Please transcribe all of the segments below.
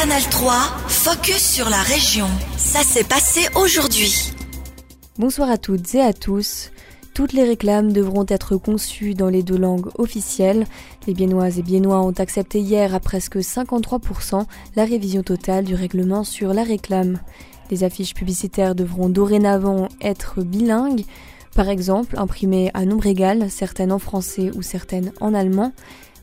Canal 3, focus sur la région. Ça s'est passé aujourd'hui. Bonsoir à toutes et à tous. Toutes les réclames devront être conçues dans les deux langues officielles. Les Biennoises et Biennois ont accepté hier à presque 53% la révision totale du règlement sur la réclame. Les affiches publicitaires devront dorénavant être bilingues, par exemple imprimées à nombre égal, certaines en français ou certaines en allemand.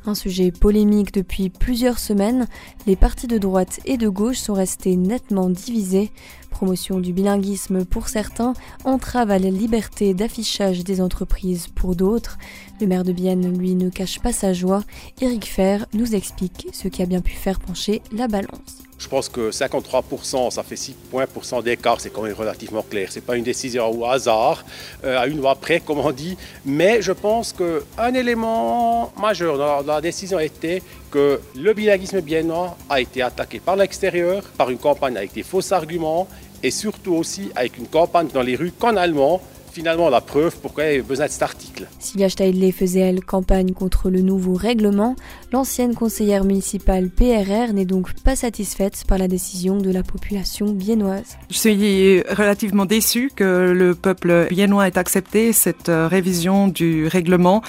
Un sujet polémique depuis plusieurs semaines, les partis de droite et de gauche sont restés nettement divisés. Promotion du bilinguisme pour certains, entrave à la liberté d'affichage des entreprises pour d'autres. Le maire de Bienne, lui, ne cache pas sa joie. Éric Fer nous explique ce qui a bien pu faire pencher la balance. Je pense que 53%, ça fait 6 points d'écart, c'est quand même relativement clair. Ce n'est pas une décision au hasard, euh, à une voix près, comme on dit. Mais je pense qu'un élément majeur dans la, décision a été que le bilinguisme biennois a été attaqué par l'extérieur, par une campagne avec des faux arguments et surtout aussi avec une campagne dans les rues qu'en allemand finalement la preuve pourquoi il y a besoin de cet article. Sylvia Steidley faisait, elle, campagne contre le nouveau règlement. L'ancienne conseillère municipale PRR n'est donc pas satisfaite par la décision de la population biennoise. Je suis relativement déçue que le peuple biennois ait accepté cette euh, révision du règlement.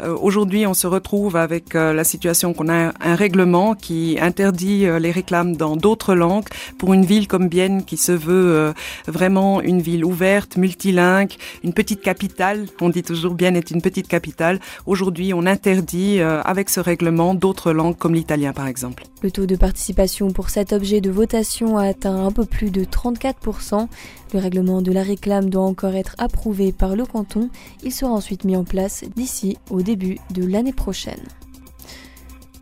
Euh, aujourd'hui, on se retrouve avec euh, la situation qu'on a un règlement qui interdit les réclames dans d'autres langues pour une ville comme Bienne qui se veut vraiment une ville ouverte, multilingue, une petite capitale. On dit toujours bien est une petite capitale. Aujourd'hui, on interdit euh, avec ce règlement d'autres langues comme l'italien par exemple. Le taux de participation pour cet objet de votation a atteint un peu plus de 34%. Le règlement de la réclame doit encore être approuvé par le canton. Il sera ensuite mis en place d'ici au début de l'année prochaine.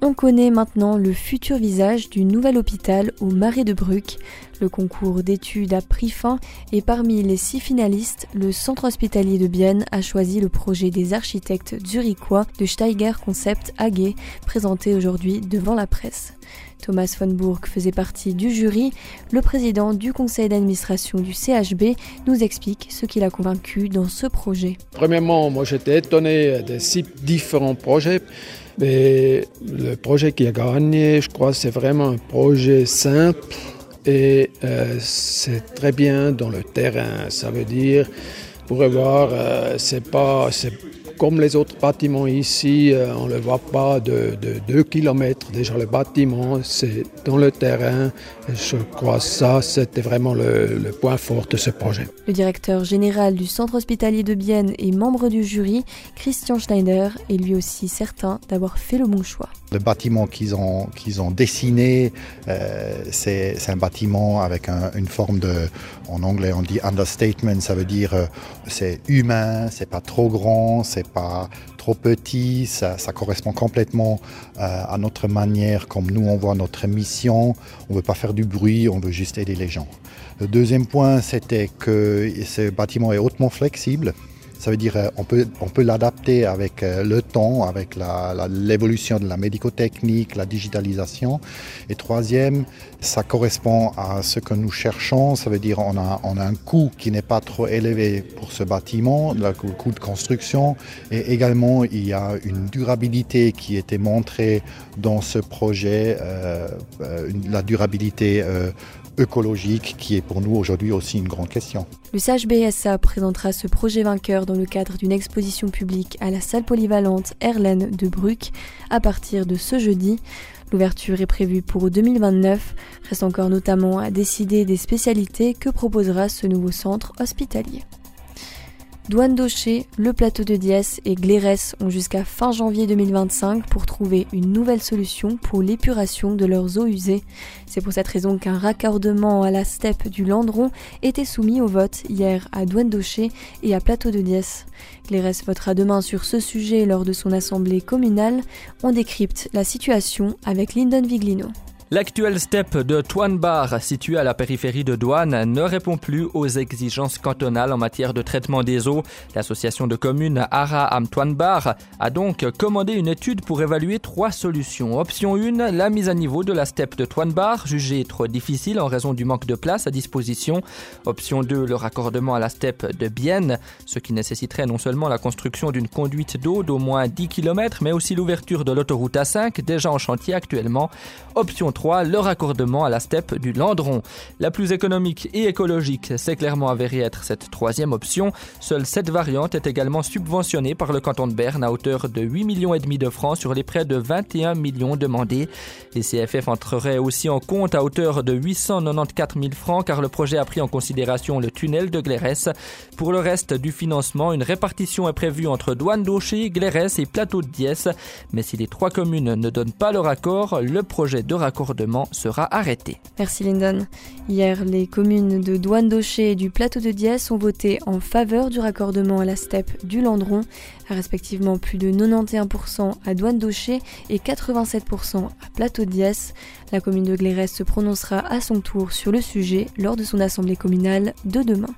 On connaît maintenant le futur visage du nouvel hôpital au Marais de Bruck. Le concours d'études a pris fin et parmi les six finalistes, le centre hospitalier de Bienne a choisi le projet des architectes zurichois de Steiger Concept AG, présenté aujourd'hui devant la presse. Thomas von Burg faisait partie du jury. Le président du conseil d'administration du CHB nous explique ce qu'il a convaincu dans ce projet. Premièrement, moi j'étais étonné des six différents projets. Mais le projet qui a gagné, je crois, c'est vraiment un projet simple et euh, c'est très bien dans le terrain. Ça veut dire, pour voir, euh, c'est pas, comme les autres bâtiments ici, euh, on ne le voit pas de, 2 km. Déjà, le bâtiment, c'est dans le terrain. je crois que ça, c'était vraiment le, le, point fort de ce projet. Le directeur général du centre hospitalier de Bienne et membre du jury, Christian Schneider, est lui aussi certain d'avoir fait le bon choix. Le bâtiment qu'ils ont, qu'ils ont dessiné, euh, c'est, un bâtiment avec une forme de, en anglais on dit understatement, ça veut dire euh, c'est humain, c'est pas trop grand, c'est pas trop petit, ça, correspond complètement euh, à notre manière, comme nous on voit notre mission. On veut pas faire du bruit, on veut juste aider les gens. Le deuxième point, c'était que ce bâtiment est hautement flexible. Ça veut dire qu'on euh, peut, on peut l'adapter avec euh, le temps, avec l'évolution de la médicotechnique, la digitalisation. Et troisième, ça correspond à ce que nous cherchons. Ça veut dire on a, on a un coût qui n'est pas trop élevé pour ce bâtiment, le coût de construction. Et également, il y a une durabilité qui était montrée dans ce projet, euh, la durabilité écologique qui est pour nous aujourd'hui aussi une grande question. Le CHBSA présentera ce projet vainqueur dans le cadre d'une exposition publique à la salle polyvalente Erlen de Bruck à partir de ce jeudi. L'ouverture est prévue pour 2029. Reste encore notamment à décider des spécialités que proposera ce nouveau centre hospitalier. Douane d'Aucher, le plateau de Diès et Glérès ont jusqu'à fin janvier 2025 pour trouver une nouvelle solution pour l'épuration de leurs eaux usées. C'est pour cette raison qu'un raccordement à la steppe du Landron était soumis au vote hier à Douane d'Aucher et à Plateau de Diès. Glérès votera demain sur ce sujet lors de son assemblée communale. On décrypte la situation avec Lyndon Viglino. L'actuelle steppe de Toinbar, située à la périphérie de Douane, ne répond plus aux exigences cantonales en matière de traitement des eaux. L'association de communes Ara Am Toinbar a donc commandé une étude pour évaluer trois solutions. Option 1, la mise à niveau de la steppe de Toinbar, jugée trop difficile en raison du manque de place à disposition. Option 2, le raccordement à la steppe de Bienne, ce qui nécessiterait non seulement la construction d'une conduite d'eau d'au moins 10 km, mais aussi l'ouverture de l'autoroute A5, déjà en chantier actuellement. Option 2023 le raccordement à la steppe du Landron. La plus économique et écologique s'est clairement avérée être cette troisième option. Seule cette variante est également subventionnée par le canton de Berne à hauteur de 8 millions et demi de francs sur les près de 21 millions demandés. Les CFF entreraient aussi en compte à hauteur de 894 000 francs car le projet a pris en considération le tunnel de Glérès. Pour le reste du financement, une répartition est prévue entre Douane d'Aucher, Glérès et Plateau de Diès. Mais si les trois communes ne donnent pas leur accord, le projet de sera arrêté. Merci Lyndon. Hier, les communes de Douane d'Aucher et du Plateau de Diès ont voté en faveur du raccordement à la steppe du Landron, respectivement plus de 91% à Douane d'Aucher et 87% à Plateau de Diès. La commune de Glérès se prononcera à son tour sur le sujet lors de son assemblée communale de demain.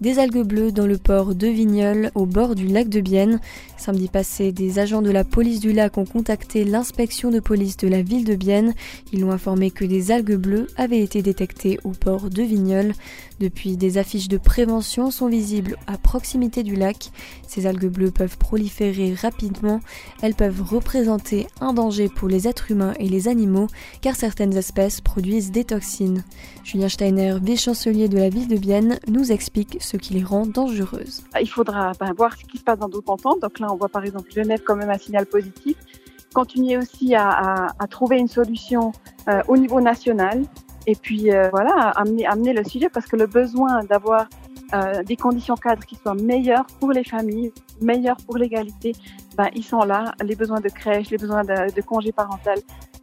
Des algues bleues dans le port de Vigneul, au bord du lac de Bienne. Samedi passé, des agents de la police du lac ont contacté l'inspection de police de la ville de Bienne. Ils ont informé que des algues bleues avaient été détectées au port de Vigneul. Depuis, des affiches de prévention sont visibles à proximité du lac. Ces algues bleues peuvent proliférer rapidement. Elles peuvent représenter un danger pour les êtres humains et les animaux, car certaines espèces produisent des toxines. Julien Steiner, vice-chancelier de la ville de Bienne, nous explique ce qui les rend dangereuses. Il faudra ben, voir ce qui se passe dans d'autres cantons. Donc là, on voit par exemple Genève quand même un signal positif. Continuer aussi à trouver une solution euh, au niveau national et puis euh, voilà, amener, amener le sujet parce que le besoin d'avoir euh, des conditions cadres qui soient meilleures pour les familles, meilleures pour l'égalité, ben, ils sont là. Les besoins de crèche, les besoins de, de congé parental,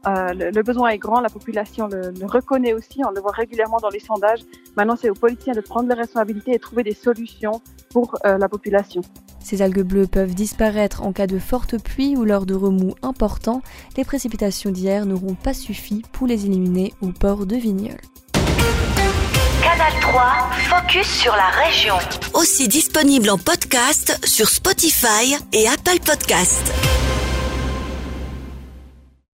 euh, le, le, besoin est grand, la population le, le, reconnaît aussi, on le voit régulièrement dans les sondages. Maintenant, c'est aux politiciens de prendre leurs responsabilités et trouver des solutions pour euh, la population. Ces algues bleues peuvent disparaître en cas de forte pluie ou lors de remous importants. Les précipitations d'hier n'auront pas suffi pour les éliminer au port de Vigneul. Canal 3, focus sur la région. Aussi disponible en podcast sur Spotify et Apple Podcast.